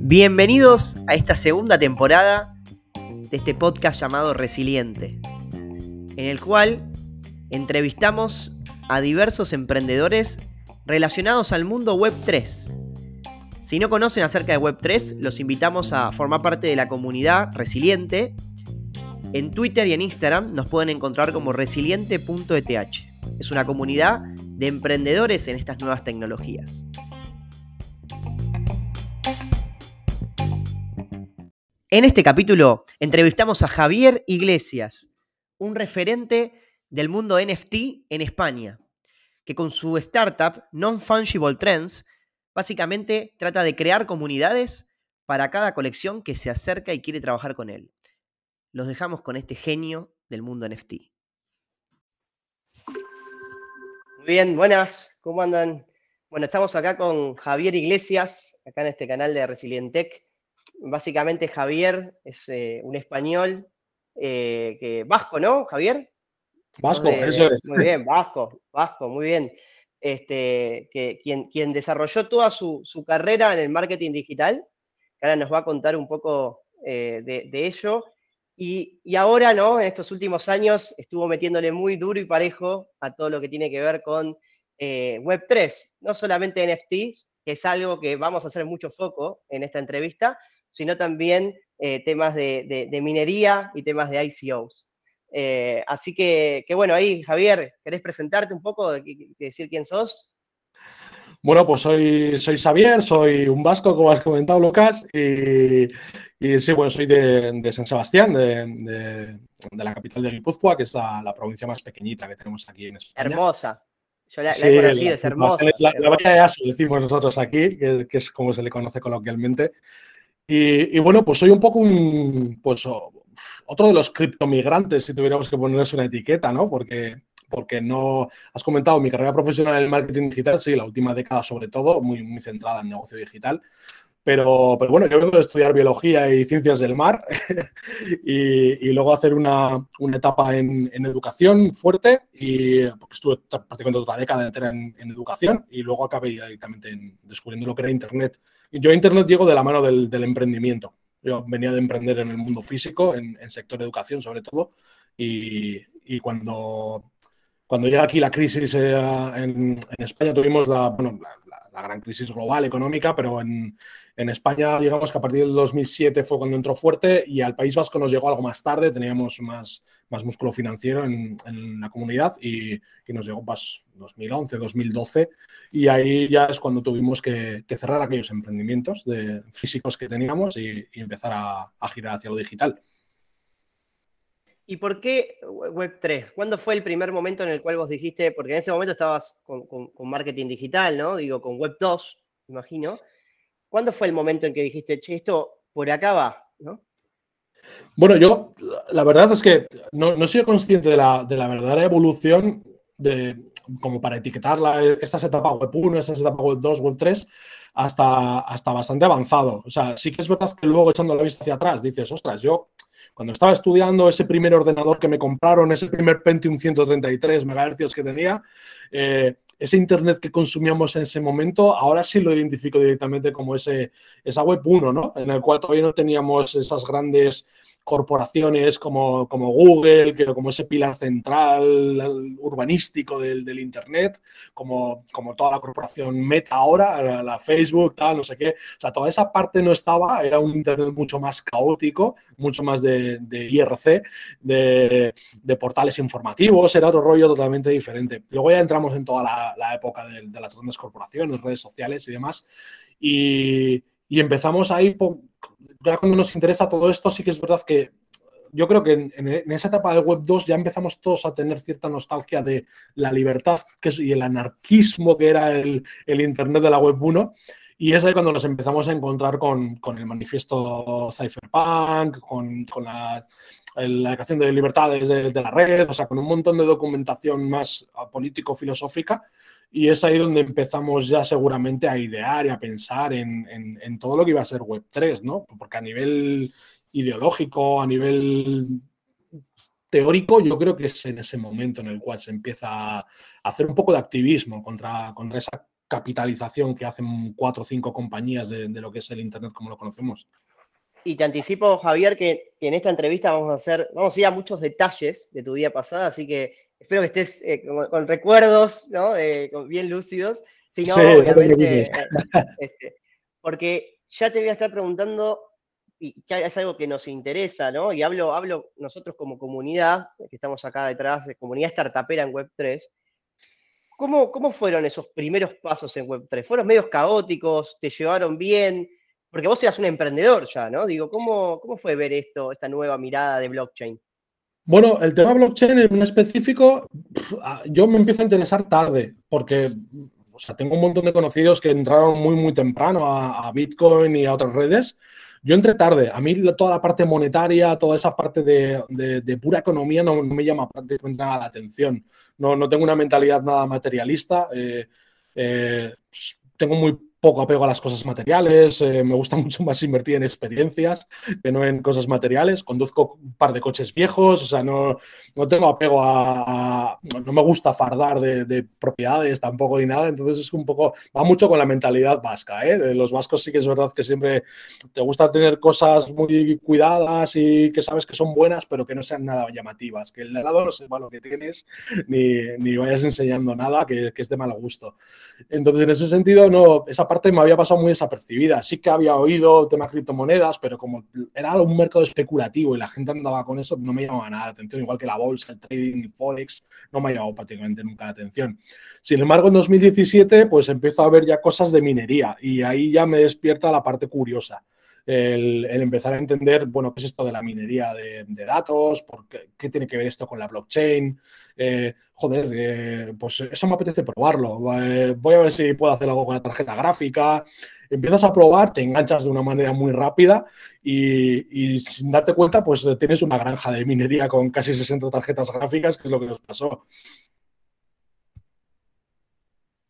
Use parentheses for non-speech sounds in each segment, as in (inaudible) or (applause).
Bienvenidos a esta segunda temporada de este podcast llamado Resiliente, en el cual entrevistamos a diversos emprendedores relacionados al mundo Web 3. Si no conocen acerca de Web 3, los invitamos a formar parte de la comunidad Resiliente. En Twitter y en Instagram nos pueden encontrar como resiliente.eth. Es una comunidad de emprendedores en estas nuevas tecnologías. En este capítulo entrevistamos a Javier Iglesias, un referente del mundo NFT en España, que con su startup Non-Fungible Trends básicamente trata de crear comunidades para cada colección que se acerca y quiere trabajar con él. Los dejamos con este genio del mundo NFT. Muy bien, buenas, ¿cómo andan? Bueno, estamos acá con Javier Iglesias, acá en este canal de Resilientec básicamente Javier es eh, un español eh, que, vasco, ¿no, Javier? Vasco, eso es. Muy bien, vasco, vasco, muy bien. Este, que, quien, quien desarrolló toda su, carrera en el marketing digital, que ahora nos va a contar un poco eh, de, ello. Y, ahora, ¿no? En estos últimos años estuvo metiéndole muy duro y parejo a todo lo que tiene que ver con Web3, no solamente NFTs, que es algo que vamos a hacer mucho foco en esta entrevista, sino también eh, temas de, minería y temas de ICOs. Eh, así que, bueno, ahí, Javier, ¿querés presentarte un poco, y decir quién sos? Bueno, pues soy, soy Xavier, soy un vasco, como has comentado, Lucas, y, sí, bueno, soy de, San Sebastián, de, la capital de Guipúzcoa, que es la, provincia más pequeñita que tenemos aquí en España. Hermosa. Yo la, he conocido, es hermosa. La, la, de Aso, decimos nosotros aquí, que, es como se le conoce coloquialmente. Y, bueno, pues soy un poco un, pues otro de los criptomigrantes, si tuviéramos que ponerles una etiqueta, ¿no? Porque, porque no, has comentado mi carrera profesional en el marketing digital, sí, la última década sobre todo, muy, muy centrada en negocio digital. Pero, pero, bueno, yo vengo de estudiar biología y ciencias del mar (laughs) y, y, luego hacer una, una etapa en, en, educación fuerte, y, porque estuve prácticamente otra década entera en, en, educación y luego acabé directamente en, descubriendo lo que era Internet yo a Internet llego de la mano del, emprendimiento. Yo venía de emprender en el mundo físico, en, sector de educación sobre todo, y, cuando, cuando llega aquí la crisis eh, en, España tuvimos la, bueno, la, gran crisis global económica, pero en, en, España digamos que a partir del 2007 fue cuando entró fuerte y al País Vasco nos llegó algo más tarde, teníamos más, más músculo financiero en, la comunidad y, nos llegó pues, 2011, 2012 y ahí ya es cuando tuvimos que, cerrar aquellos emprendimientos de físicos que teníamos y, empezar a, girar hacia lo digital. ¿Y por qué Web3? ¿Cuándo fue el primer momento en el cual vos dijiste, porque en ese momento estabas con, marketing digital, ¿no? Digo, con Web2, imagino. ¿Cuándo fue el momento en que dijiste, che, esto por acá va, ¿no? Bueno, yo la verdad es que no, no soy consciente de la, de la, verdadera evolución de como para etiquetar esta etapa web 1, esta etapa web 2, web 3, hasta, hasta bastante avanzado. O sea, sí que es verdad que luego echando la vista hacia atrás dices, ostras, yo cuando estaba estudiando ese primer ordenador que me compraron, ese primer Pentium 133 MHz que tenía, eh, ese Internet que consumíamos en ese momento, ahora sí lo identifico directamente como ese, esa web 1, ¿no? En el cual todavía no teníamos esas grandes corporaciones como, como Google, que, como ese pilar central urbanístico del, del, Internet, como, como toda la corporación Meta ahora, la, Facebook, tal, no sé qué. O sea, toda esa parte no estaba, era un Internet mucho más caótico, mucho más de, de IRC, de, de, portales informativos, era otro rollo totalmente diferente. Luego ya entramos en toda la, época de, de, las grandes corporaciones, redes sociales y demás, y, y empezamos ahí ya cuando nos interesa todo esto, sí que es verdad que yo creo que en, esa etapa de Web 2 ya empezamos todos a tener cierta nostalgia de la libertad que y el anarquismo que era el, Internet de la Web 1. Y es ahí cuando nos empezamos a encontrar con, el manifiesto Cypherpunk, con, la, creación de libertades de, de, la red, o sea, con un montón de documentación más político-filosófica y es ahí donde empezamos ya seguramente a idear y a pensar en, todo lo que iba a ser Web3, ¿no? Porque a nivel ideológico, a nivel teórico, yo creo que es en ese momento en el cual se empieza a hacer un poco de activismo contra, contra esa capitalización que hacen cuatro o cinco compañías de, lo que es el Internet como lo conocemos. Y te anticipo, Javier, que, en esta entrevista vamos a hacer, vamos a ir a muchos detalles de tu vida pasada, así que espero que estés eh, con, recuerdos, ¿no? bien lúcidos. Si no, obviamente, este, porque ya te voy a estar preguntando, y que es algo que nos interesa, ¿no? Y hablo, hablo nosotros como comunidad, que estamos acá detrás, de comunidad startupera en Web3, ¿Cómo, ¿Cómo, fueron esos primeros pasos en Web3? ¿Fueron medios caóticos? ¿Te llevaron bien? Porque vos eras un emprendedor ya, ¿no? Digo, ¿cómo, cómo fue ver esto, esta nueva mirada de blockchain? Bueno, el tema blockchain en específico, yo me empiezo a interesar tarde, porque o sea, tengo un montón de conocidos que entraron muy, muy temprano a, Bitcoin y a otras redes. Yo entré tarde. A mí toda la parte monetaria, toda esa parte de, pura economía no, me llama prácticamente nada la atención. No, no tengo una mentalidad nada materialista. Eh, eh, tengo muy poco apego a las cosas materiales, eh, me gusta (laughs) mucho más invertir en experiencias que no en cosas materiales. Conduzco un par de coches viejos, o sea, no, no tengo apego a, No me gusta fardar de, propiedades tampoco ni nada, entonces es un poco. Va mucho con la mentalidad vasca, ¿eh? Los vascos sí que es verdad que siempre te gusta tener cosas muy cuidadas y que sabes que son buenas, pero que no sean nada llamativas, que el de lado no sepa lo que tienes ni, ni vayas enseñando nada que, que es de mal gusto. Entonces, en ese sentido, no, esa parte me había pasado muy desapercibida. Sí que había oído temas criptomonedas, pero como era un mercado especulativo y la gente andaba con eso, no me llamaba nada la atención, igual que la bolsa, el trading, el forex, no me ha llamado prácticamente nunca la atención. Sin embargo, en 2017, pues empiezo a ver ya cosas de minería y ahí ya me despierta la parte curiosa el, empezar a entender, bueno, qué es esto de la minería de, datos, por qué, tiene que ver esto con la blockchain. Eh, joder, eh, pues eso me apetece probarlo. Eh, voy a ver si puedo hacer algo con la tarjeta gráfica. Empiezas a probar, te enganchas de una manera muy rápida y, sin darte cuenta, pues tienes una granja de minería con casi 60 tarjetas gráficas, que es lo que nos pasó.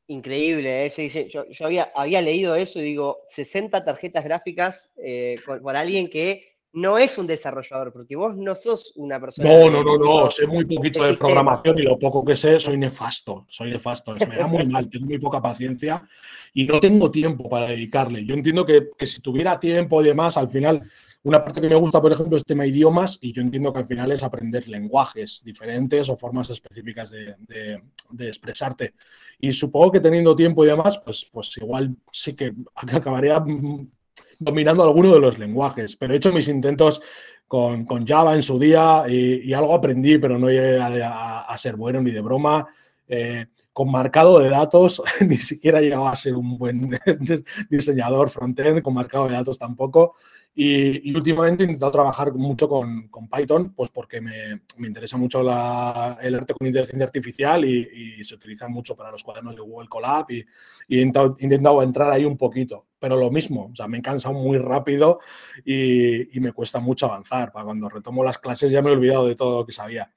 Increíble, ¿eh? yo, había, leído eso y digo, 60 tarjetas gráficas eh, por, alguien que no es un desarrollador, porque vos no sos una persona. No, no, no, no, sé muy poquito de programación y lo poco que sé soy nefasto, soy nefasto, me da muy mal, tengo muy poca paciencia y no tengo tiempo para dedicarle. Yo entiendo que, que si tuviera tiempo y demás, al final una parte que me gusta, por ejemplo, es tema idiomas y yo entiendo que al final es aprender lenguajes diferentes o formas específicas de, expresarte. Y supongo que teniendo tiempo y demás, pues, pues igual sí que acabaría dominando alguno de los lenguajes. Pero he hecho mis intentos con, Java en su día y, algo aprendí, pero no llegué a, ser bueno ni de broma. Eh, con marcado de datos, (laughs) ni siquiera llegaba a ser un buen (laughs) diseñador frontend, con marcado de datos tampoco. Y, últimamente he intentado trabajar mucho con, Python, pues porque me, interesa mucho el arte con inteligencia artificial y, se utiliza mucho para los cuadernos de Google Colab y, he intentado, entrar ahí un poquito, pero lo mismo, o sea, me he cansado muy rápido y, me cuesta mucho avanzar. Para cuando retomo las clases ya me he olvidado de todo lo que sabía.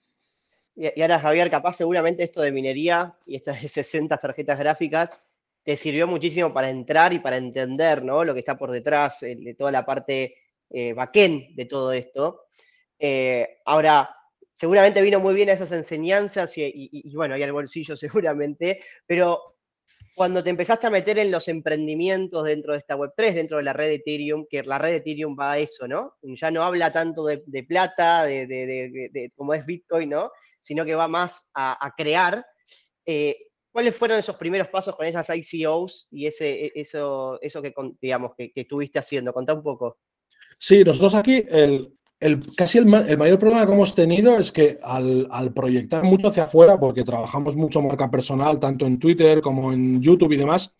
Y, ahora, Javier, capaz seguramente esto de minería y estas 60 (laughs) tarjetas gráficas te sirvió muchísimo para entrar y para entender ¿no? lo que está por detrás, de toda la parte eh, backend de todo esto. Eh, ahora, seguramente vino muy bien a esas enseñanzas y, bueno, ahí al bolsillo (laughs) seguramente, pero cuando te empezaste a meter en los emprendimientos dentro de esta Web3, dentro de la red de Ethereum, que la red de Ethereum va a eso, ¿no? Ya no habla tanto de, plata, de, de, como es Bitcoin, ¿no? Sino que va más a, crear. ¿Cuáles fueron esos primeros pasos con esas ICOs y ese, e, eso, eso que, digamos, que, estuviste haciendo? Contá un poco. Sí, nosotros aquí, el, casi el, mayor problema que hemos tenido es que al, proyectar mucho hacia afuera, porque trabajamos mucho marca personal, tanto en Twitter como en YouTube y demás,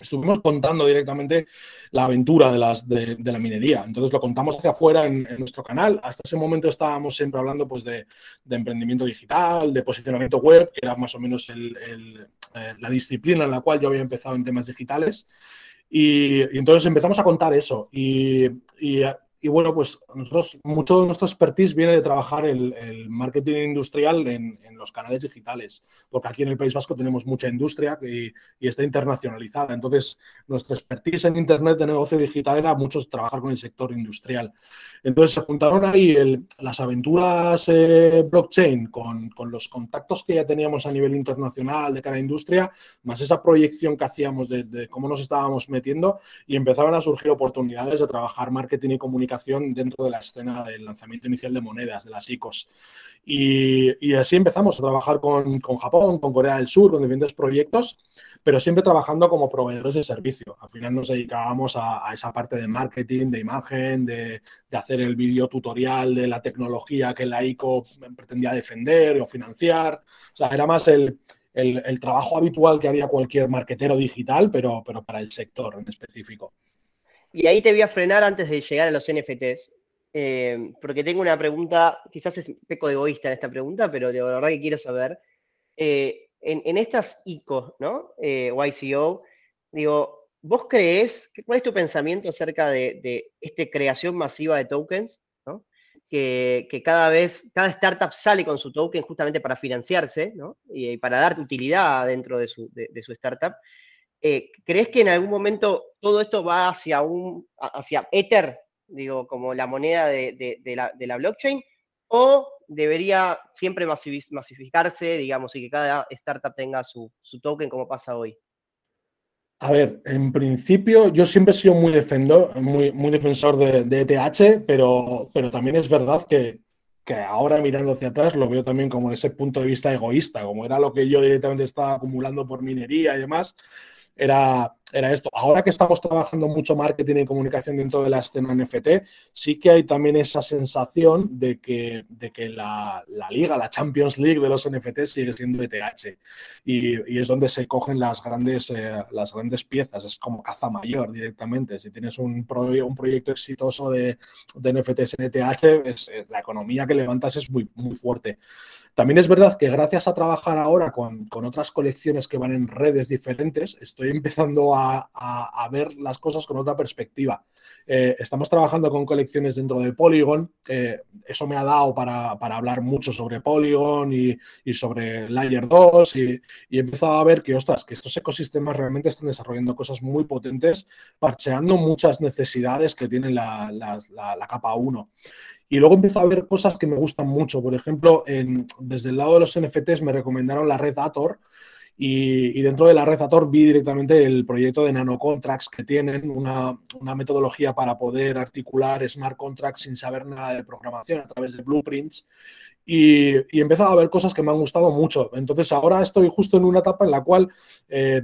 estuvimos contando directamente la aventura de, las, de, la minería. Entonces lo contamos hacia afuera en, nuestro canal. Hasta ese momento estábamos siempre hablando pues, de, emprendimiento digital, de posicionamiento web, que era más o menos eh, la disciplina en la cual yo había empezado en temas digitales. Y, entonces empezamos a contar eso. Y, y bueno, pues nosotros, mucho de nuestro expertise viene de trabajar el, marketing industrial en, los canales digitales, porque aquí en el País Vasco tenemos mucha industria y, está internacionalizada. Entonces, nuestra expertise en Internet de negocio digital era mucho trabajar con el sector industrial. Entonces, se juntaron ahí las aventuras eh, blockchain con, los contactos que ya teníamos a nivel internacional de cara a industria, más esa proyección que hacíamos de, de cómo nos estábamos metiendo y empezaban a surgir oportunidades de trabajar marketing y comunicación dentro de la escena del lanzamiento inicial de monedas, de las ICOs. Y, así empezamos a trabajar con, Japón, con Corea del Sur, con diferentes proyectos, pero siempre trabajando como proveedores de servicio. Al final nos dedicábamos a, esa parte de marketing, de imagen, de, hacer el vídeo tutorial de la tecnología que la ICO pretendía defender o financiar. O sea, era más el, trabajo habitual que haría cualquier marketero digital, pero, pero para el sector en específico. Y ahí te voy a frenar antes de llegar a los NFTs, eh, porque tengo una pregunta, quizás es un poco egoísta en esta pregunta, pero de verdad que quiero saber. Eh, en, estas ICO, ¿no? Eh, YCO, digo, ¿vos crees, cuál es tu pensamiento acerca de, esta creación masiva de tokens? ¿no? Que, cada vez, cada startup sale con su token justamente para financiarse, ¿no? Y, para darte utilidad dentro de su, de su startup. Eh, ¿crees que en algún momento todo esto va hacia un hacia Ether, digo, como la moneda de, la, blockchain? ¿O debería siempre masificarse, digamos, y que cada startup tenga su, token como pasa hoy? A ver, en principio yo siempre he sido muy, muy, muy defensor de, ETH, pero, pero también es verdad que, que ahora mirando hacia atrás lo veo también como ese punto de vista egoísta, como era lo que yo directamente estaba acumulando por minería y demás, era, era esto. Ahora que estamos trabajando mucho marketing y comunicación dentro de la escena NFT, sí que hay también esa sensación de que, de que la, liga, la Champions League de los NFT sigue siendo ETH. Y, y es donde se cogen las grandes, eh, las grandes piezas. Es como caza mayor directamente. Si tienes un, un proyecto exitoso de, de NFTs en ETH, es, eh, la economía que levantas es muy, muy fuerte. También es verdad que gracias a trabajar ahora con, otras colecciones que van en redes diferentes, estoy empezando a, ver las cosas con otra perspectiva. Eh, estamos trabajando con colecciones dentro de Polygon. eso me ha dado para, hablar mucho sobre Polygon y, sobre Layer 2 y, he empezado a ver que, ostras, que estos ecosistemas realmente están desarrollando cosas muy potentes, parcheando muchas necesidades que tiene la, la capa 1. Y luego empiezo a ver cosas que me gustan mucho. Por ejemplo, desde el lado de los NFTs me recomendaron la red Ator. Y, dentro de la red Ator vi directamente el proyecto de nanocontracts que tienen, una, metodología para poder articular smart contracts sin saber nada de programación a través de blueprints. Y, y he empezado a ver cosas que me han gustado mucho. Entonces ahora estoy justo en una etapa en la cual eh,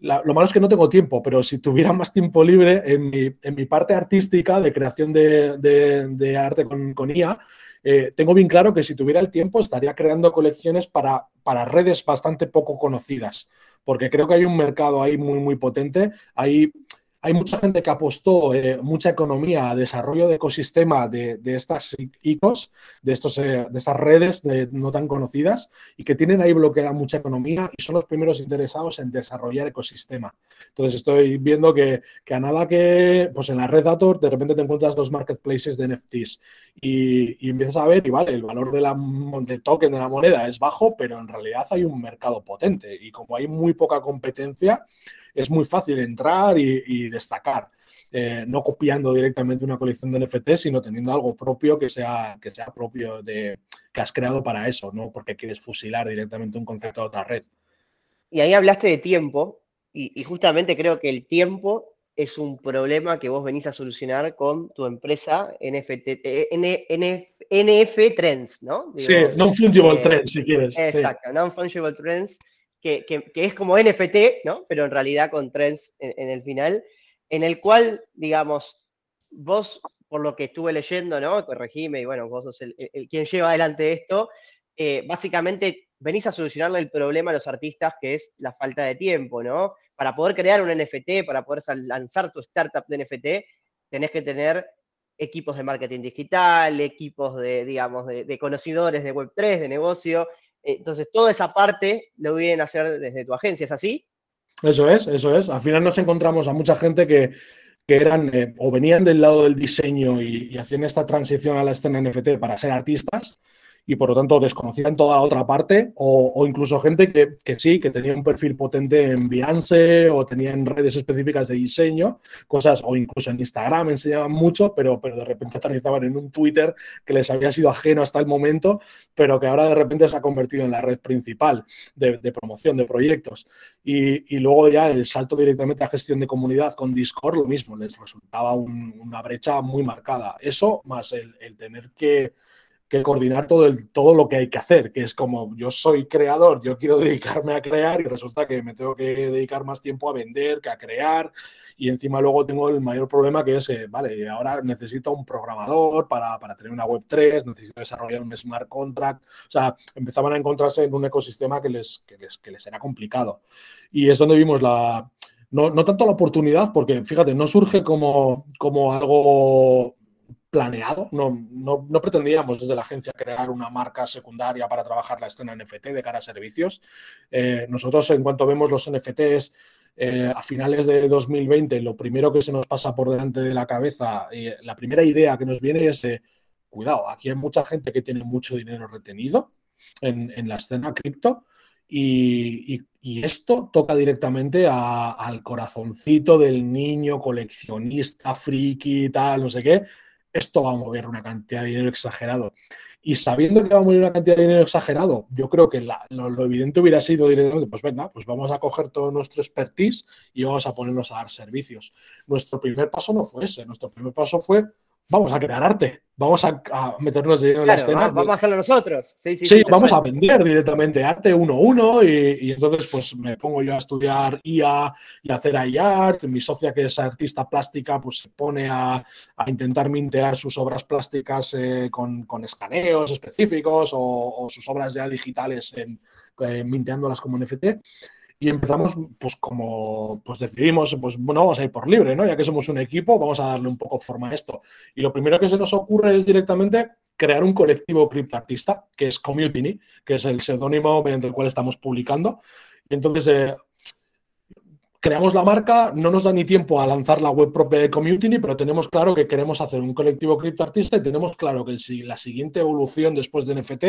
lo malo es que no tengo tiempo, pero si tuviera más tiempo libre en mi, parte artística de creación de, arte con, IA, eh, tengo bien claro que si tuviera el tiempo estaría creando colecciones para, para redes bastante poco conocidas, porque creo que hay un mercado ahí muy, muy potente. Hay hay mucha gente que apostó eh, mucha economía a desarrollo de ecosistema de, estas ICOs, de, estos, eh, de estas redes no tan conocidas y que tienen ahí bloqueada mucha economía y son los primeros interesados en desarrollar ecosistema. Entonces estoy viendo que, a nada que, pues en la red Dator de repente te encuentras dos marketplaces de NFTs y, y empiezas a ver y vale, el valor de la, del token de la moneda es bajo, pero en realidad hay un mercado potente y como hay muy poca competencia, es muy fácil entrar y, destacar. Eh, no copiando directamente una colección de NFT, sino teniendo algo propio que sea, que sea propio de que has creado para eso, no porque quieres fusilar directamente un concepto a otra red. Y ahí hablaste de tiempo, y, justamente creo que el tiempo es un problema que vos venís a solucionar con tu empresa NFT, eh, NF Trends, ¿no? sí, Non-Fungible eh, Trends, si quieres. Exacto, Non-Fungible Trends que, es como NFT, ¿no? Pero en realidad con trends en, el final, en el cual, digamos, vos, por lo que estuve leyendo, ¿no? Corregime, y bueno, vos sos el, quien lleva adelante esto, eh, básicamente venís a solucionarle el problema a los artistas, que es la falta de tiempo, ¿no? Para poder crear un NFT, para poder lanzar tu startup de NFT, tenés que tener equipos de marketing digital, equipos de, digamos, de, conocedores de Web3, de negocio, entonces, toda esa parte lo vienen a hacer desde tu agencia, ¿es así? Eso es, eso es. Al final nos encontramos a mucha gente que, que eran eh, o venían del lado del diseño y, y hacían esta transición a la escena NFT para ser artistas, y por lo tanto desconocían toda la otra parte, o, incluso gente que, que, sí, que tenía un perfil potente en Behance o tenía en redes específicas de diseño, cosas, o incluso en Instagram enseñaban mucho, pero, pero de repente aterrizaban en un Twitter que les había sido ajeno hasta el momento, pero que ahora de repente se ha convertido en la red principal de, promoción de proyectos. Y, y, luego ya el salto directamente a gestión de comunidad con Discord, lo mismo, les resultaba una brecha muy marcada. Eso más el, el tener que que coordinar todo, el, todo lo que hay que hacer, que es como yo soy creador, yo quiero dedicarme a crear y resulta que me tengo que dedicar más tiempo a vender que a crear y encima luego tengo el mayor problema que es, eh, vale, ahora necesito un programador para, para, tener una web 3, necesito desarrollar un smart contract, o sea, empezaban a encontrarse en un ecosistema que les, que les, que les era complicado. Y es donde vimos la, no, no, tanto la oportunidad, porque fíjate, no surge como, como algo planeado. No, no, pretendíamos desde la agencia crear una marca secundaria para trabajar la escena NFT de cara a servicios. Eh, nosotros, en cuanto vemos los NFTs eh, a finales de 2020, lo primero que se nos pasa por delante de la cabeza, y la primera idea que nos viene es, eh, cuidado, aquí hay mucha gente que tiene mucho dinero retenido en, en la escena cripto. Y, y, esto toca directamente al corazoncito del niño coleccionista, friki, tal, no sé qué, esto va a mover una cantidad de dinero exagerado. Y sabiendo que va a mover una cantidad de dinero exagerado, yo creo que lo, evidente hubiera sido directamente, pues venga, pues vamos a coger todo nuestro expertise y vamos a ponernos a dar servicios. Nuestro primer paso no fue ese, nuestro primer paso fue, vamos a crear arte vamos a, meternos dinero en la escena. Vamos a hacerlo nosotros. Sí, sí, vamos a vender directamente arte 1-1 y, y, entonces pues me pongo yo a estudiar IA y hacer art. Mi socia que es artista plástica pues se pone a, a intentar mintear sus obras plásticas eh, con, con, escaneos específicos o, o, sus obras ya digitales en, eh, minteándolas como NFT y empezamos, pues como pues decidimos, pues bueno, vamos a ir por libre, ¿no? Ya que somos un equipo, vamos a darle un poco forma a esto. Y lo primero que se nos ocurre es directamente crear un colectivo criptoartista, que es Community, que es el seudónimo mediante el cual estamos publicando. Y entonces, eh, creamos la marca, no nos da ni tiempo a lanzar la web propia de Community, pero tenemos claro que queremos hacer un colectivo criptoartista y tenemos claro que la siguiente evolución después de NFT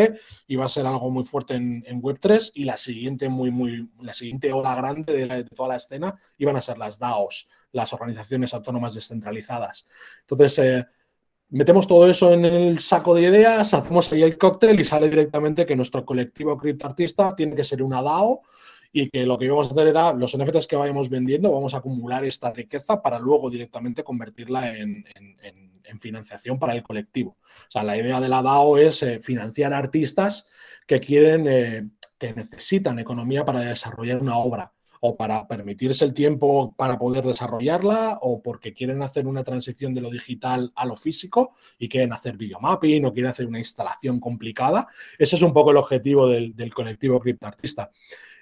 iba a ser algo muy fuerte en, Web3 y la siguiente, muy, muy, la siguiente ola grande de, toda la escena iban a ser las DAOs, las organizaciones autónomas descentralizadas. Entonces, eh, metemos todo eso en el saco de ideas, hacemos ahí el cóctel y sale directamente que nuestro colectivo criptoartista tiene que ser una DAO y que lo que íbamos a hacer era los NFTs que vayamos vendiendo, vamos a acumular esta riqueza para luego directamente convertirla en, financiación para el colectivo. O sea, la idea de la DAO es eh, financiar artistas que quieren, eh, que necesitan economía para desarrollar una obra o para permitirse el tiempo para poder desarrollarla o porque quieren hacer una transición de lo digital a lo físico y quieren hacer videomapping o quieren hacer una instalación complicada. Ese es un poco el objetivo del, del colectivo criptoartista.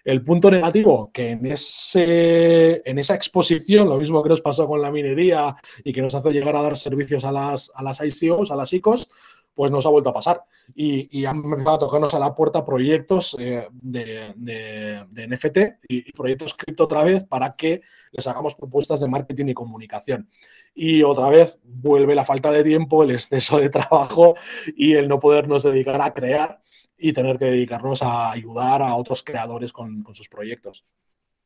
El punto negativo, que en, ese, en esa exposición, lo mismo que nos pasó con la minería y que nos hace llegar a dar servicios a las, a las ICOs, a las ICOs, pues nos ha vuelto a pasar. Y, han empezado a tocarnos a la puerta proyectos eh, de, de, NFT y, proyectos cripto otra vez para que les hagamos propuestas de marketing y comunicación. Y otra vez vuelve la falta de tiempo, el exceso de trabajo y el no podernos dedicar a crear y tener que dedicarnos a ayudar a otros creadores con, sus proyectos.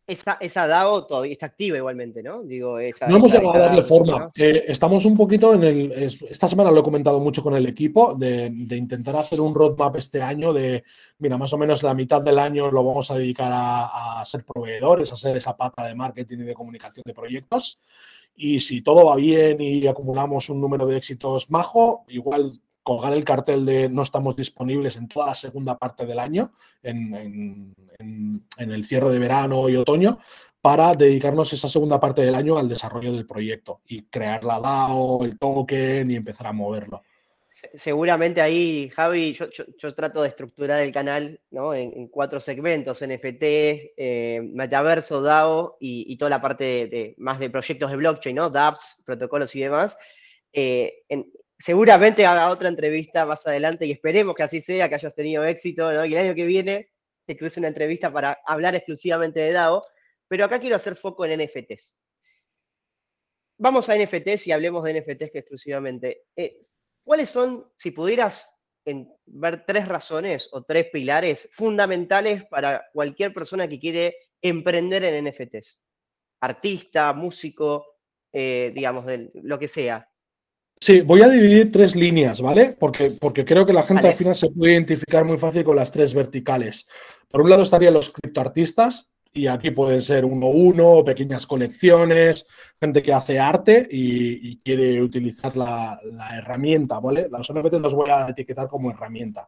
Esa, esa, DAO todavía está activa igualmente, ¿no? Digo, esa, no hemos llegado a darle forma. Eh, estamos un poquito en el. Esta semana lo he comentado mucho con el equipo, de, intentar hacer un roadmap este año de, mira, más o menos la mitad del año lo vamos a dedicar a, a ser proveedores, a ser esa pata de marketing y de comunicación de proyectos. Y si todo va bien y acumulamos un número de éxitos majo, igual colgar el cartel de no estamos disponibles en toda la segunda parte del año, en, el cierre de verano y otoño, para dedicarnos esa segunda parte del año al desarrollo del proyecto y crear la DAO, el token y empezar a moverlo. Seguramente ahí, Javi, yo, trato de estructurar el canal en, cuatro segmentos, NFT, eh, Metaverso, DAO y, toda la parte de, más de proyectos de blockchain, ¿no? dApps, protocolos y demás. Eh, seguramente haga otra entrevista más adelante y esperemos que así sea, que hayas tenido éxito, ¿no? y el año que viene te cruce una entrevista para hablar exclusivamente de DAO, pero acá quiero hacer foco en NFTs. vamos a NFTs y hablemos de NFTs exclusivamente. Eh, ¿Cuáles son, si pudieras ver tres razones o tres pilares fundamentales para cualquier persona que quiere emprender en NFTs? Artista, músico, eh, digamos, de lo que sea. Sí, voy a dividir tres líneas, ¿vale? Porque, porque creo que la gente al final se puede identificar muy fácil con las tres verticales. Por un lado estarían los criptoartistas, y aquí pueden ser uno a uno, pequeñas colecciones, gente que hace arte y, quiere utilizar la, la, herramienta, ¿vale? Los NFTs los voy a etiquetar como herramienta.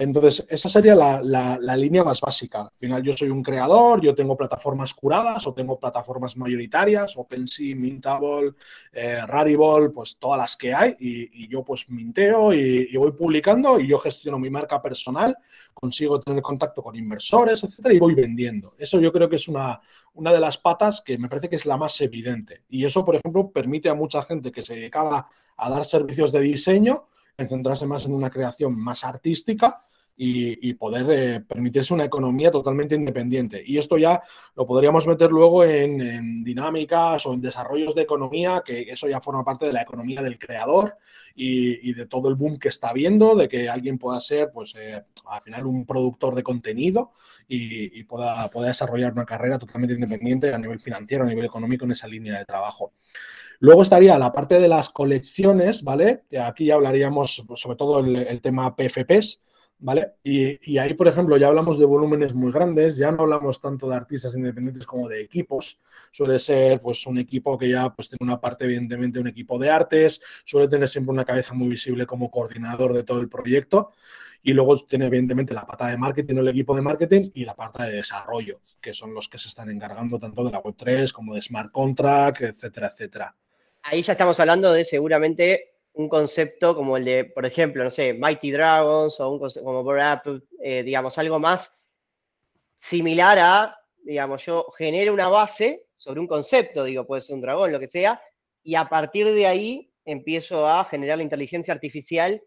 Entonces, esa sería la, línea más básica. Al final, yo soy un creador, yo tengo plataformas curadas o tengo plataformas mayoritarias, OpenSea, Mintable, eh, pues todas las que hay, y, yo pues minteo y, voy publicando y yo gestiono mi marca personal, consigo tener contacto con inversores, etcétera, y voy vendiendo. Eso yo creo que es una, una de las patas que me parece que es la más evidente. Y eso, por ejemplo, permite a mucha gente que se dedicaba a dar servicios de diseño, en centrarse más en una creación más artística y, poder eh, permitirse una economía totalmente independiente. Y esto ya lo podríamos meter luego en, dinámicas o en desarrollos de economía, que eso ya forma parte de la economía del creador y, de todo el boom que está viendo, de que alguien pueda ser, pues, eh, al final un productor de contenido y, pueda, pueda desarrollar una carrera totalmente independiente a nivel financiero, a nivel económico en esa línea de trabajo. Luego estaría la parte de las colecciones, ¿vale? Aquí ya hablaríamos sobre todo el, el tema PFPs, ¿vale? Y, ahí, por ejemplo, ya hablamos de volúmenes muy grandes, ya no hablamos tanto de artistas independientes como de equipos. Suele ser pues un equipo que ya pues tiene una parte, evidentemente, un equipo de artes, suele tener siempre una cabeza muy visible como coordinador de todo el proyecto. Y luego tiene, evidentemente, la pata de marketing, el equipo de marketing y la parte de desarrollo, que son los que se están encargando tanto de la Web3 como de Smart Contract, etcétera, etcétera. Ahí ya estamos hablando de seguramente un concepto como el de, por ejemplo, no sé, Mighty Dragons o un concepto como Bored eh, digamos, algo más similar a, digamos, yo genero una base sobre un concepto, digo, puede ser un dragón, lo que sea, y a partir de ahí empiezo a generar la inteligencia artificial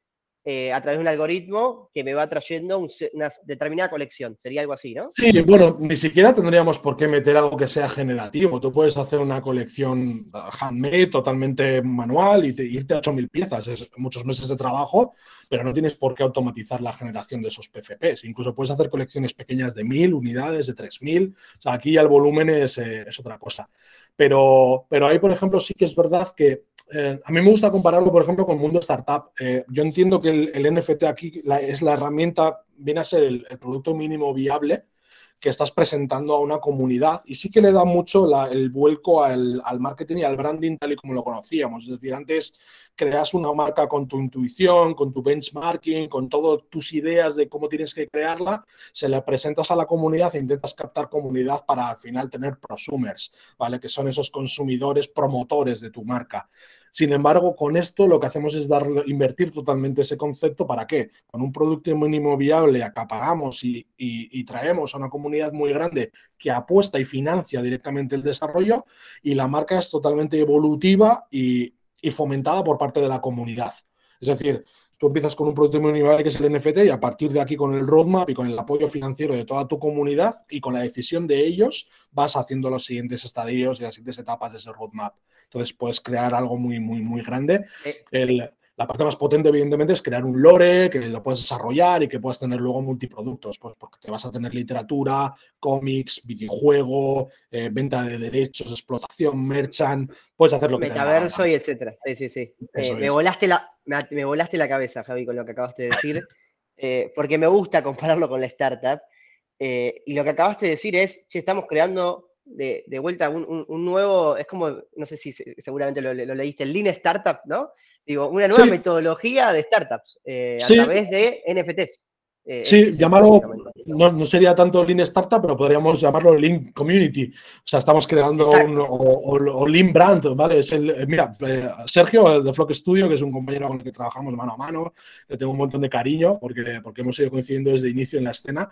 eh, a través de un algoritmo que me va trayendo una determinada colección. Sería algo así, ¿no? Sí, bueno, ni siquiera tendríamos por qué meter algo que sea generativo. Tú puedes hacer una colección handmade, totalmente manual, y irte a 8.000 piezas. Es muchos meses de trabajo, pero no tienes por qué automatizar la generación de esos PFPs. Incluso puedes hacer colecciones pequeñas de 1.000 unidades, de 3.000. O sea, aquí ya el volumen es, eh, es otra cosa. Pero, pero ahí, por ejemplo, sí que es verdad que eh, a mí me gusta compararlo, por ejemplo, con el mundo startup. Eh, yo entiendo que el, NFT aquí es la herramienta, viene a ser el, producto mínimo viable que estás presentando a una comunidad y sí que le da mucho el vuelco al, al, marketing y al branding tal y como lo conocíamos. Es decir, antes creas una marca con tu intuición, con tu benchmarking, con todas tus ideas de cómo tienes que crearla, se la presentas a la comunidad e intentas captar comunidad para al final tener prosumers, ¿vale? Que son esos consumidores promotores de tu marca. Sin embargo, con esto lo que hacemos es dar, invertir totalmente ese concepto. ¿Para qué? Con un producto mínimo viable acaparamos y, traemos a una comunidad muy grande que apuesta y financia directamente el desarrollo y la marca es totalmente evolutiva y, fomentada por parte de la comunidad. Es decir, tú empiezas con un producto viable que es el NFT y a partir de aquí con el roadmap y con el apoyo financiero de toda tu comunidad y con la decisión de ellos vas haciendo los siguientes estadios y las siguientes etapas de ese roadmap. Entonces puedes crear algo muy, muy, muy grande. La parte más potente, evidentemente, es crear un lore que lo puedes desarrollar y que puedas tener luego multiproductos, pues porque te vas a tener literatura, cómics, videojuego, eh, venta de derechos, explotación, merchant, puedes hacer lo que Metaverso y etcétera. Sí, sí, sí. Eh, me, volaste la, me, volaste la cabeza, Javi, con lo que acabaste de decir, (laughs) eh, porque me gusta compararlo con la startup. y lo que acabaste de decir es, che, estamos creando de, vuelta un, nuevo, es como, no sé si seguramente lo, leíste, el Lean Startup, ¿no? Digo, una nueva metodología de startups eh, a través de NFTs. Eh, sí, llamarlo, no, sería tanto Lean Startup, pero podríamos llamarlo Lean Community. O sea, estamos creando un o, Lean Brand, ¿vale? Es el, eh, mira, Sergio de Flock Studio, que es un compañero con el que trabajamos mano a mano, le tengo un montón de cariño porque, porque hemos ido coincidiendo desde el inicio en la escena.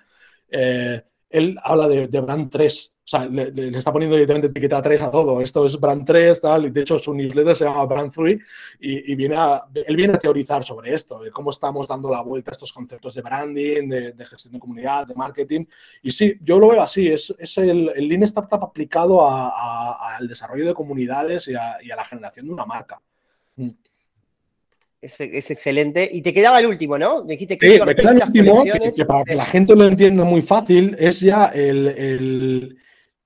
Él habla de, de Brand 3. O sea, le, está poniendo directamente etiqueta 3 a todo. Esto es Brand 3, tal. Y de hecho, su newsletter se llama Brand 3 y, y, viene a, él viene a teorizar sobre esto, de cómo estamos dando la vuelta a estos conceptos de branding, de, gestión de comunidad, de marketing. Y sí, yo lo veo así. Es, es el, el Lean Startup aplicado al desarrollo de comunidades y a, y a la generación de una marca. Es, es, excelente. Y te quedaba el último, ¿no? Dijiste que sí, me queda el último, que, que, para que la gente lo entienda muy fácil, es ya el, el,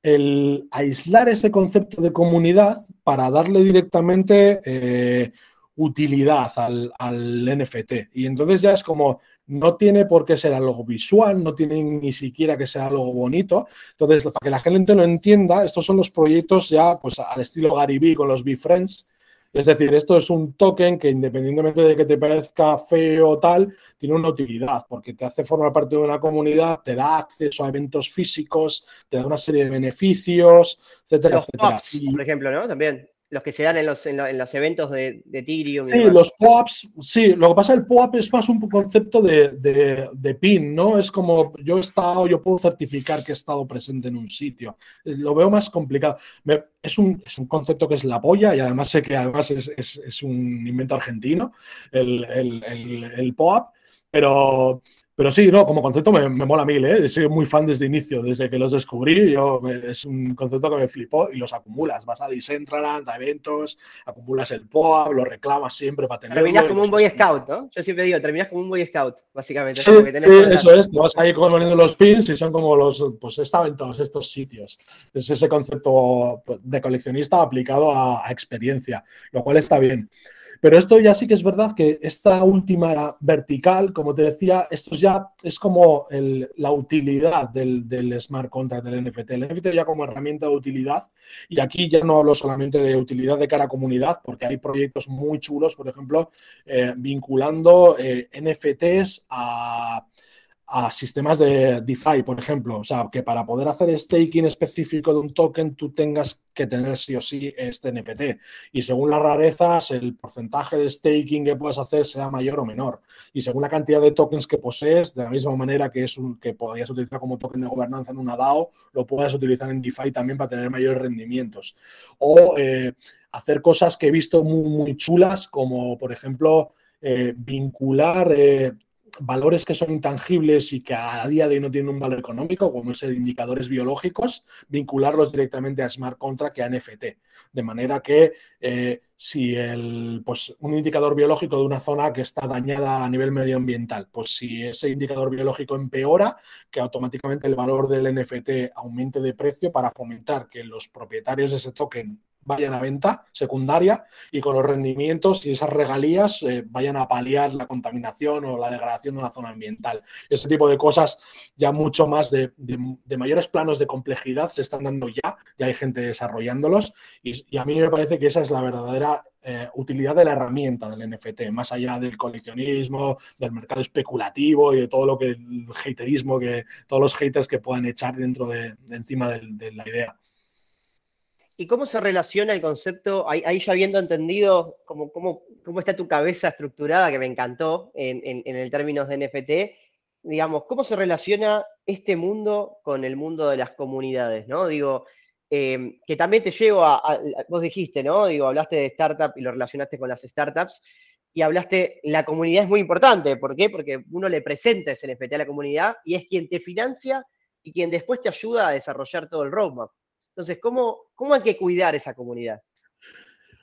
el, aislar ese concepto de comunidad para darle directamente eh, utilidad al, al, NFT. Y entonces ya es como, no tiene por qué ser algo visual, no tiene ni siquiera que ser algo bonito. Entonces, para que la gente lo entienda, estos son los proyectos ya pues al estilo Gary Vee con los Friends es decir, esto es un token que independientemente de que te parezca feo o tal, tiene una utilidad porque te hace formar parte de una comunidad, te da acceso a eventos físicos, te da una serie de beneficios, etcétera, Los etcétera. Pops, y... por ejemplo, ¿no? También los que se dan en los, en, en los eventos de, de Ethereum. Sí, los POAPs, sí, lo que pasa, el POAP es más un concepto de, de, de, PIN, ¿no? Es como yo he estado, yo puedo certificar que he estado presente en un sitio. Lo veo más complicado. Me, es, un, es un concepto que es la polla y además sé que además es, es, es un invento argentino, el, el, el, el POAP, pero pero sí, no, como concepto me, me mola mil, ¿eh? Soy muy fan desde inicio, desde que los descubrí. Yo, es un concepto que me flipó y los acumulas. Vas a Decentraland, a eventos, acumulas el POA, lo reclamas siempre para tenerlo. Terminas como un Boy Scout, ¿no? Yo siempre digo, terminas como un Boy Scout, básicamente. Sí, sí eso es. Te vas ahí poniendo los pins y son como los. Pues he estado en todos estos sitios. Es ese concepto de coleccionista aplicado a, a experiencia, lo cual está bien. Pero esto ya sí que es verdad que esta última vertical, como te decía, esto ya es como la utilidad del, del, smart contract del NFT. El NFT ya como herramienta de utilidad, y aquí ya no hablo solamente de utilidad de cara a comunidad, porque hay proyectos muy chulos, por ejemplo, eh, vinculando eh, NFTs a a sistemas de DeFi, por ejemplo. O sea, que para poder hacer staking específico de un token, tú tengas que tener sí o sí este NFT. Y según las rarezas, el porcentaje de staking que puedas hacer sea mayor o menor. Y según la cantidad de tokens que posees, de la misma manera que es un que podrías utilizar como token de gobernanza en una DAO, lo puedes utilizar en DeFi también para tener mayores rendimientos. O eh, hacer cosas que he visto muy, muy chulas, como por ejemplo eh, vincular eh, valores que son intangibles y que a día de hoy no tienen un valor económico, como ser indicadores biológicos, vincularlos directamente a smart contract que a NFT. De manera que eh, si el, pues, un indicador biológico de una zona que está dañada a nivel medioambiental, pues si ese indicador biológico empeora, que automáticamente el valor del NFT aumente de precio para fomentar que los propietarios de ese token vayan a venta secundaria y con los rendimientos y esas regalías eh, vayan a paliar la contaminación o la degradación de una zona ambiental. Ese tipo de cosas ya mucho más de, de, de mayores planos de complejidad se están dando ya, ya hay gente desarrollándolos y, a mí me parece que esa es la verdadera eh, utilidad de la herramienta del NFT, más allá del coleccionismo, del mercado especulativo y de todo lo que el haterismo, que todos los haters que puedan echar dentro de, encima de la idea. ¿Y cómo se relaciona el concepto, ahí, ahí ya habiendo entendido cómo, cómo, cómo, está tu cabeza estructurada, que me encantó en, en, el términos de NFT, digamos, cómo se relaciona este mundo con el mundo de las comunidades, ¿no? Digo, eh, que también te llevo a, a, vos dijiste, ¿no? Digo, hablaste de startup y lo relacionaste con las startups, y hablaste, la comunidad es muy importante, ¿por qué? Porque uno le presenta ese NFT a la comunidad y es quien te financia y quien después te ayuda a desarrollar todo el roadmap. Entonces, ¿cómo, cómo hay que cuidar esa comunidad?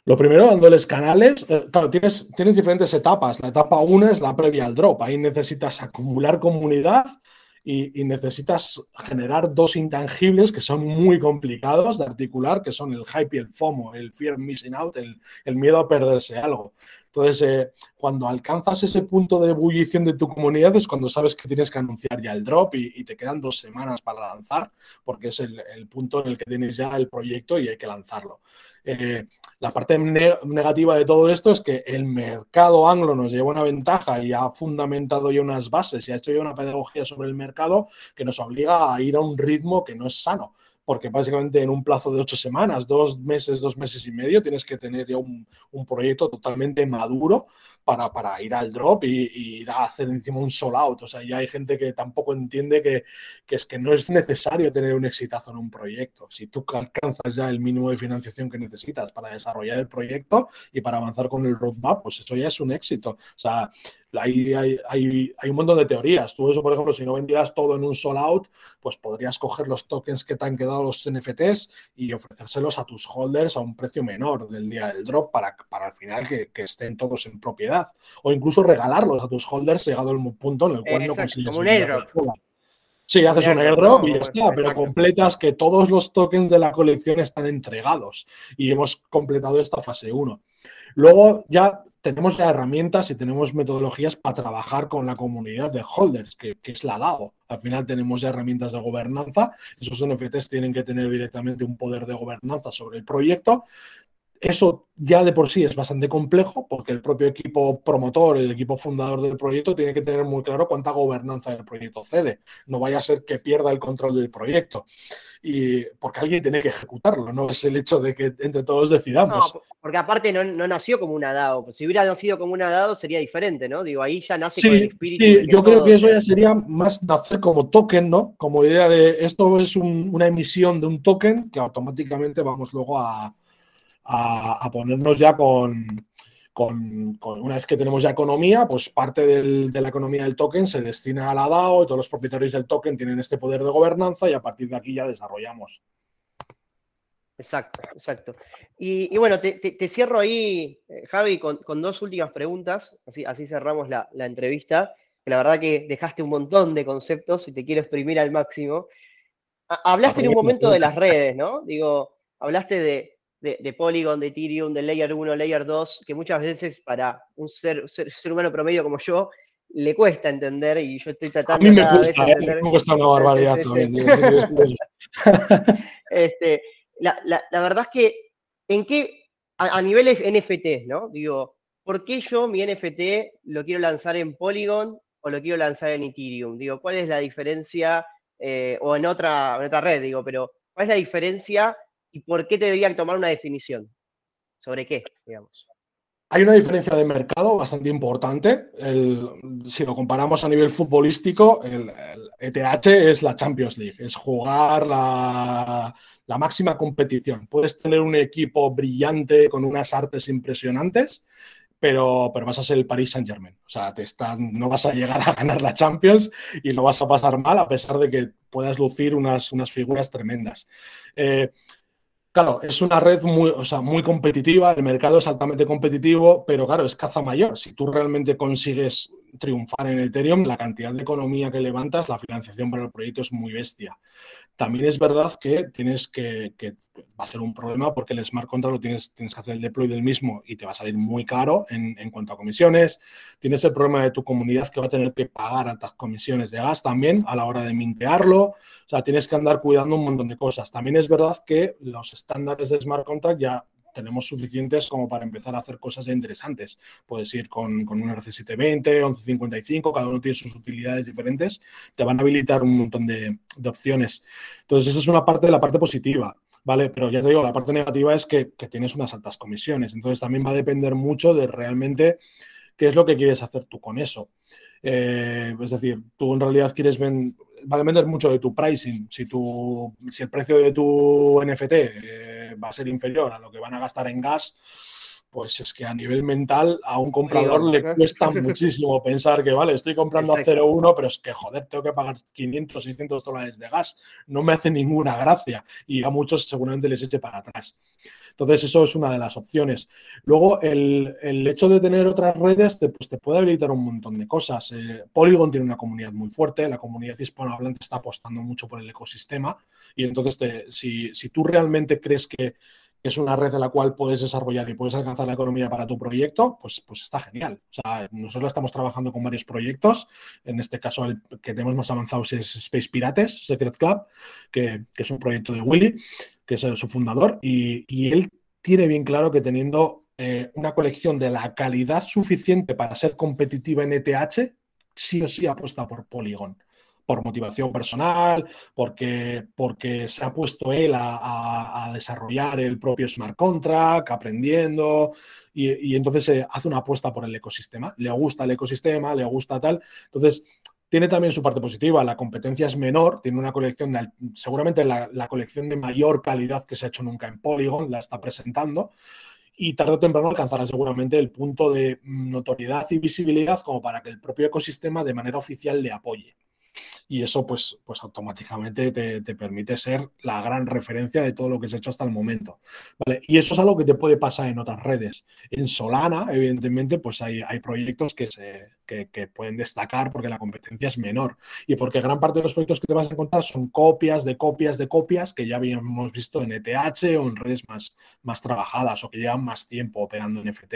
Lo primero, dándoles canales, eh, claro, tienes, tienes diferentes etapas. La etapa 1 es la previa al drop. Ahí necesitas acumular comunidad y, necesitas generar dos intangibles que son muy complicados de articular, que son el hype y el FOMO, el fear missing out, el, miedo a perderse algo. Entonces, eh, cuando alcanzas ese punto de ebullición de tu comunidad es cuando sabes que tienes que anunciar ya el drop y, te quedan dos semanas para lanzar, porque es el, punto en el que tienes ya el proyecto y hay que lanzarlo. Eh, la parte ne negativa de todo esto es que el mercado anglo nos lleva una ventaja y ha fundamentado ya unas bases y ha hecho ya una pedagogía sobre el mercado que nos obliga a ir a un ritmo que no es sano porque básicamente en un plazo de ocho semanas, dos meses, dos meses y medio, tienes que tener ya un, proyecto totalmente maduro para, para ir al drop y, ir a hacer encima un sold out. O sea, ya hay gente que tampoco entiende que, que es que no es necesario tener un exitazo en un proyecto. Si tú alcanzas ya el mínimo de financiación que necesitas para desarrollar el proyecto y para avanzar con el roadmap, pues eso ya es un éxito. O sea, hay, hay, un montón de teorías. Tú eso, por ejemplo, si no vendieras todo en un solo out, pues podrías coger los tokens que te han quedado los NFTs y ofrecérselos a tus holders a un precio menor del día del drop para, para al final que, estén todos en propiedad. O incluso regalarlos a tus holders llegado el punto en el cual no consigues. Como un airdrop. Sí, haces un airdrop y ya está, pero completas que todos los tokens de la colección están entregados y hemos completado esta fase 1. Luego ya tenemos ya herramientas y tenemos metodologías para trabajar con la comunidad de holders, que, es la DAO. Al final tenemos ya herramientas de gobernanza. Esos NFTs tienen que tener directamente un poder de gobernanza sobre el proyecto. Eso ya de por sí es bastante complejo porque el propio equipo promotor, el equipo fundador del proyecto tiene que tener muy claro cuánta gobernanza del proyecto cede. No vaya a ser que pierda el control del proyecto. Y porque alguien tiene que ejecutarlo, no es el hecho de que entre todos decidamos. No, porque aparte no, nació como una DAO. Si hubiera nacido como una DAO sería diferente, ¿no? Digo, ahí ya nace con el espíritu. Sí, yo creo que eso ya sería más nacer como token, ¿no? Como idea de esto es una emisión de un token que automáticamente vamos luego a a, ponernos ya con, una vez que tenemos ya economía, pues parte de la economía del token se destina a la DAO y todos los propietarios del token tienen este poder de gobernanza y a partir de aquí ya desarrollamos. Exacto, exacto. Y, bueno, te, cierro ahí, eh, Javi, con, dos últimas preguntas, así, así cerramos la, entrevista, que la verdad que dejaste un montón de conceptos y te quiero exprimir al máximo. Hablaste en un momento de las redes, ¿no? Digo, hablaste de, de, Polygon, de Ethereum, de Layer 1, Layer 2, que muchas veces para un ser, ser, humano promedio como yo, le cuesta entender y yo estoy tratando a mí me vez ¿eh? me cuesta una barbaridad este, la, la, verdad es que, ¿en qué, a, nivel NFT, ¿no? Digo, ¿por qué yo mi NFT lo quiero lanzar en Polygon o lo quiero lanzar en Ethereum? Digo, ¿cuál es la diferencia? Eh, o en otra, en otra red, digo, pero ¿cuál es la diferencia y por qué te deberían tomar una definición. ¿Sobre qué, digamos? Hay una diferencia de mercado bastante importante. si lo comparamos a nivel futbolístico, el, ETH es la Champions League, es jugar la, máxima competición. Puedes tener un equipo brillante con unas artes impresionantes, pero, pero vas a ser el Paris Saint Germain. O sea, te no vas a llegar a ganar la Champions y lo vas a pasar mal a pesar de que puedas lucir unas, unas figuras tremendas. Eh, Claro, es una red muy, o sea, muy competitiva, el mercado es altamente competitivo, pero claro, es caza mayor. Si tú realmente consigues triunfar en Ethereum, la cantidad de economía que levantas, la financiación para el proyecto es muy bestia. También es verdad que tienes que, va a ser un problema porque el smart contract lo tienes, tienes que hacer el deploy del mismo y te va a salir muy caro en, en, cuanto a comisiones. Tienes el problema de tu comunidad que va a tener que pagar altas comisiones de gas también a la hora de mintearlo. O sea, tienes que andar cuidando un montón de cosas. También es verdad que los estándares de smart contract ya tenemos suficientes como para empezar a hacer cosas interesantes. Puedes ir con, con un RC720, 1155, cada uno tiene sus utilidades diferentes, te van a habilitar un montón de, de opciones. Entonces, esa es una parte de la parte positiva. ¿vale? Pero ya te digo, la parte negativa es que, que, tienes unas altas comisiones. Entonces también va a depender mucho de realmente qué es lo que quieres hacer tú con eso. Eh, es decir, tú en realidad quieres vender, va a depender mucho de tu pricing. Si, tu, si el precio de tu NFT eh, va a ser inferior a lo que van a gastar en gas, pues es que a nivel mental a un comprador le cuesta (laughs) muchísimo pensar que, vale, estoy comprando a 0,1, pero es que, joder, tengo que pagar 500, 600 dólares de gas. No me hace ninguna gracia y a muchos seguramente les eche para atrás. Entonces, eso es una de las opciones. Luego, el, hecho de tener otras redes te, pues, te puede habilitar un montón de cosas. Eh, Polygon tiene una comunidad muy fuerte, la comunidad hispanohablante está apostando mucho por el ecosistema y entonces, si, si tú realmente crees que es una red en la cual puedes desarrollar y puedes alcanzar la economía para tu proyecto, pues, pues está genial. O sea, nosotros estamos trabajando con varios proyectos. En este caso, el que tenemos más avanzados es Space Pirates, Secret Club, que, es un proyecto de Willy, que es su fundador, y, él tiene bien claro que teniendo eh, una colección de la calidad suficiente para ser competitiva en ETH, sí o sí apuesta por Polygon. Por motivación personal, porque, porque se ha puesto él a, desarrollar el propio smart contract, aprendiendo, y, entonces eh, hace una apuesta por el ecosistema. Le gusta el ecosistema, le gusta tal. Entonces, tiene también su parte positiva. La competencia es menor, tiene una colección, seguramente la, la, colección de mayor calidad que se ha hecho nunca en Polygon, la está presentando. Y tarde o temprano alcanzará seguramente el punto de notoriedad y visibilidad como para que el propio ecosistema de manera oficial le apoye y eso pues, pues automáticamente te, permite ser la gran referencia de todo lo que se ha hecho hasta el momento. ¿vale? Y eso es algo que te puede pasar en otras redes. En Solana, evidentemente, pues hay, hay proyectos que, se, que, pueden destacar porque la competencia es menor y porque gran parte de los proyectos que te vas a encontrar son copias de copias de copias que ya habíamos visto en ETH o en redes más, más trabajadas o que llevan más tiempo operando en NFT.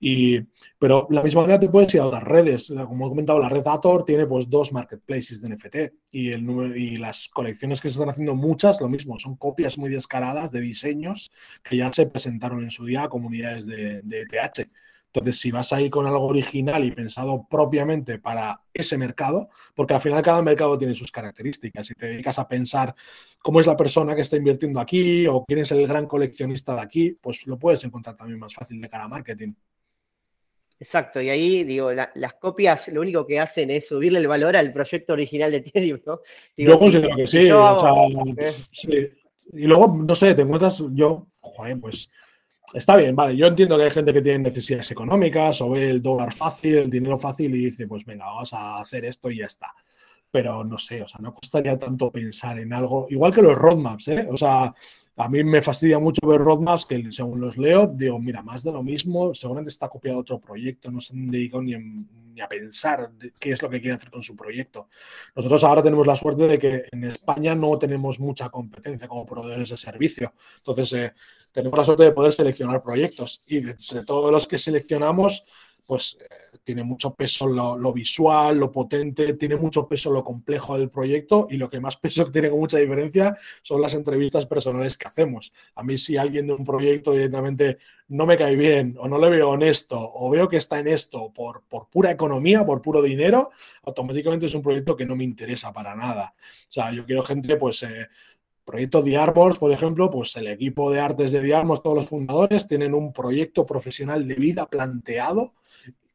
Y, pero la misma manera te puedes ir a otras redes. Como he comentado, la red Ator tiene pues dos marketplaces de NFT y, el número, y las colecciones que se están haciendo muchas, lo mismo, son copias muy descaradas de diseños que ya se presentaron en su día a comunidades de, de ETH. Entonces, si vas ahí con algo original y pensado propiamente para ese mercado, porque al final cada mercado tiene sus características, y te dedicas a pensar cómo es la persona que está invirtiendo aquí o quién es el gran coleccionista de aquí, pues lo puedes encontrar también más fácil de cara a marketing. Exacto, y ahí digo, las copias lo único que hacen es subirle el valor al proyecto original de Ethereum, ¿no? yo considero que sí, eh. sí, Y luego, no sé, te encuentras, yo, joder, pues está bien, vale, yo entiendo que hay gente que tiene necesidades económicas o ve el dólar fácil, el dinero fácil y dice, pues venga, vamos a hacer esto y ya está. Pero no sé, o sea, no costaría tanto pensar en algo, igual que los roadmaps, ¿eh? O sea, a mí me fastidia mucho ver roadmaps que según los leo, digo, mira, más de lo mismo, seguramente está copiado otro proyecto, no se han dedicado ni, a pensar qué es lo que quieren hacer con su proyecto. Nosotros ahora tenemos la suerte de que en España no tenemos mucha competencia como proveedores de servicio. Entonces, eh, tenemos la suerte de poder seleccionar proyectos y de todos los que seleccionamos, pues eh, tiene mucho peso lo, visual, lo potente, tiene mucho peso lo complejo del proyecto y lo que más peso (laughs) tiene con mucha diferencia son las entrevistas personales que hacemos. A mí si alguien de un proyecto directamente no me cae bien o no le veo honesto o veo que está en esto por, por pura economía, por puro dinero, automáticamente es un proyecto que no me interesa para nada. O sea, yo quiero gente pues... Eh, proyecto Diarmos, por ejemplo, pues el equipo de artes de Diarmos, todos los fundadores, tienen un proyecto profesional de vida planteado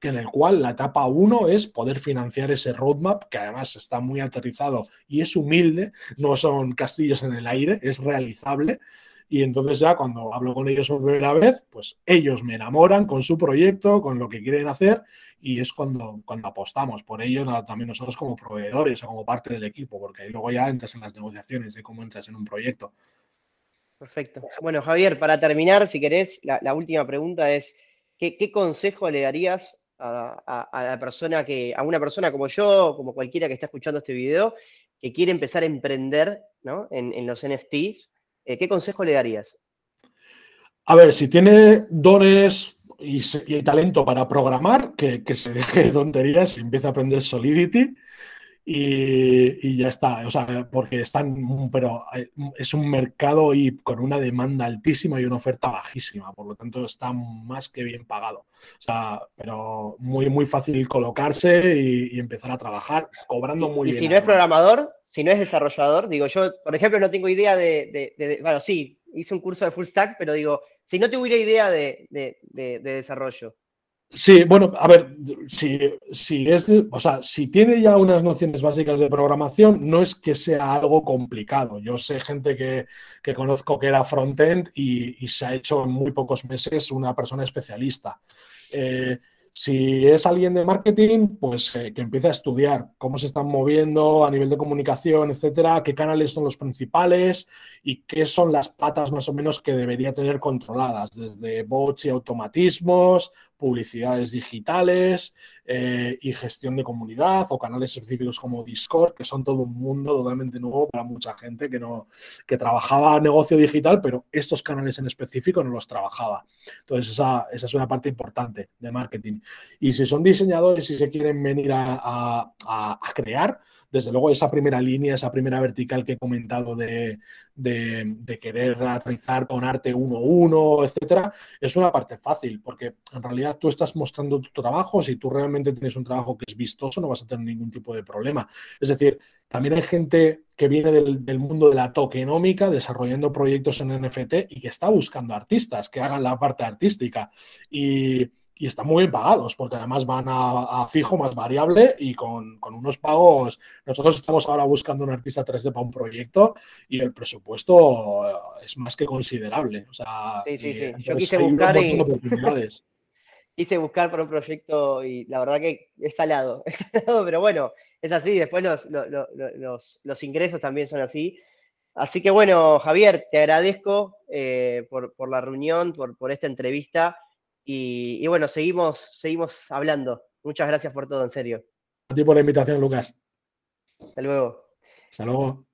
en el cual la etapa 1 es poder financiar ese roadmap, que además está muy aterrizado y es humilde, no son castillos en el aire, es realizable. Y entonces ya cuando hablo con ellos por primera vez, pues ellos me enamoran con su proyecto, con lo que quieren hacer y es cuando, cuando apostamos por ellos también nosotros como proveedores o como parte del equipo, porque luego ya entras en las negociaciones de cómo entras en un proyecto. Perfecto. Bueno, Javier, para terminar, si querés, la, última pregunta es, ¿qué, ¿qué, consejo le darías a, la persona que, a una persona como yo, como cualquiera que está escuchando este video, que quiere empezar a emprender en, los NFTs, eh, ¿qué consejo le darías? A ver, si tiene dones y, talento para programar, que, que, se deje de (laughs) tonterías y empiece a aprender Solidity y, ya está, o sea, porque están, pero es un mercado y con una demanda altísima y una oferta bajísima, por lo tanto está más que bien pagado. O sea, pero muy, muy fácil colocarse y, empezar a trabajar cobrando muy bien. Y si no es programador, si no es desarrollador, digo, yo, por ejemplo, no tengo idea de, de bueno, sí, hice un curso de full stack, pero digo, si no tuviera idea de, desarrollo, Sí, bueno, a ver, si, si, es, o sea, si tiene ya unas nociones básicas de programación, no es que sea algo complicado. Yo sé gente que, que conozco que era frontend y, y, se ha hecho en muy pocos meses una persona especialista. Eh, si es alguien de marketing, pues eh, que empiece a estudiar cómo se están moviendo a nivel de comunicación, etcétera, qué canales son los principales y qué son las patas más o menos que debería tener controladas, desde bots y automatismos, publicidades digitales eh, y gestión de comunidad o canales específicos como Discord, que son todo un mundo totalmente nuevo para mucha gente que no que trabajaba negocio digital, pero estos canales en específico no los trabajaba. Entonces, esa, esa es una parte importante de marketing. Y si son diseñadores y se quieren venir a, a, crear, desde luego esa primera línea, esa primera vertical que he comentado de, querer aterrizar con arte 1-1, etcétera, es una parte fácil, porque en realidad tú estás mostrando tu trabajo, si tú realmente tienes un trabajo que es vistoso, no vas a tener ningún tipo de problema. Es decir, también hay gente que viene del, del, mundo de la tokenómica, desarrollando proyectos en NFT y que está buscando artistas que hagan la parte artística. Y y están muy bien pagados, porque además van a, fijo más variable y con, unos pagos. Nosotros estamos ahora buscando un artista 3D para un proyecto y el presupuesto eh, es más que considerable. O sea, sí, sí, sí. Yo quise buscar y... (laughs) quise buscar para un proyecto y la verdad que es salado, (laughs) es salado, pero bueno, es así. Después los, los, los, ingresos también son así. Así que bueno, Javier, te agradezco eh, por, por, la reunión, por, por esta entrevista. Y, bueno, seguimos, seguimos hablando. Muchas gracias por todo, en serio. A ti por la invitación, Lucas. Hasta luego. Hasta luego.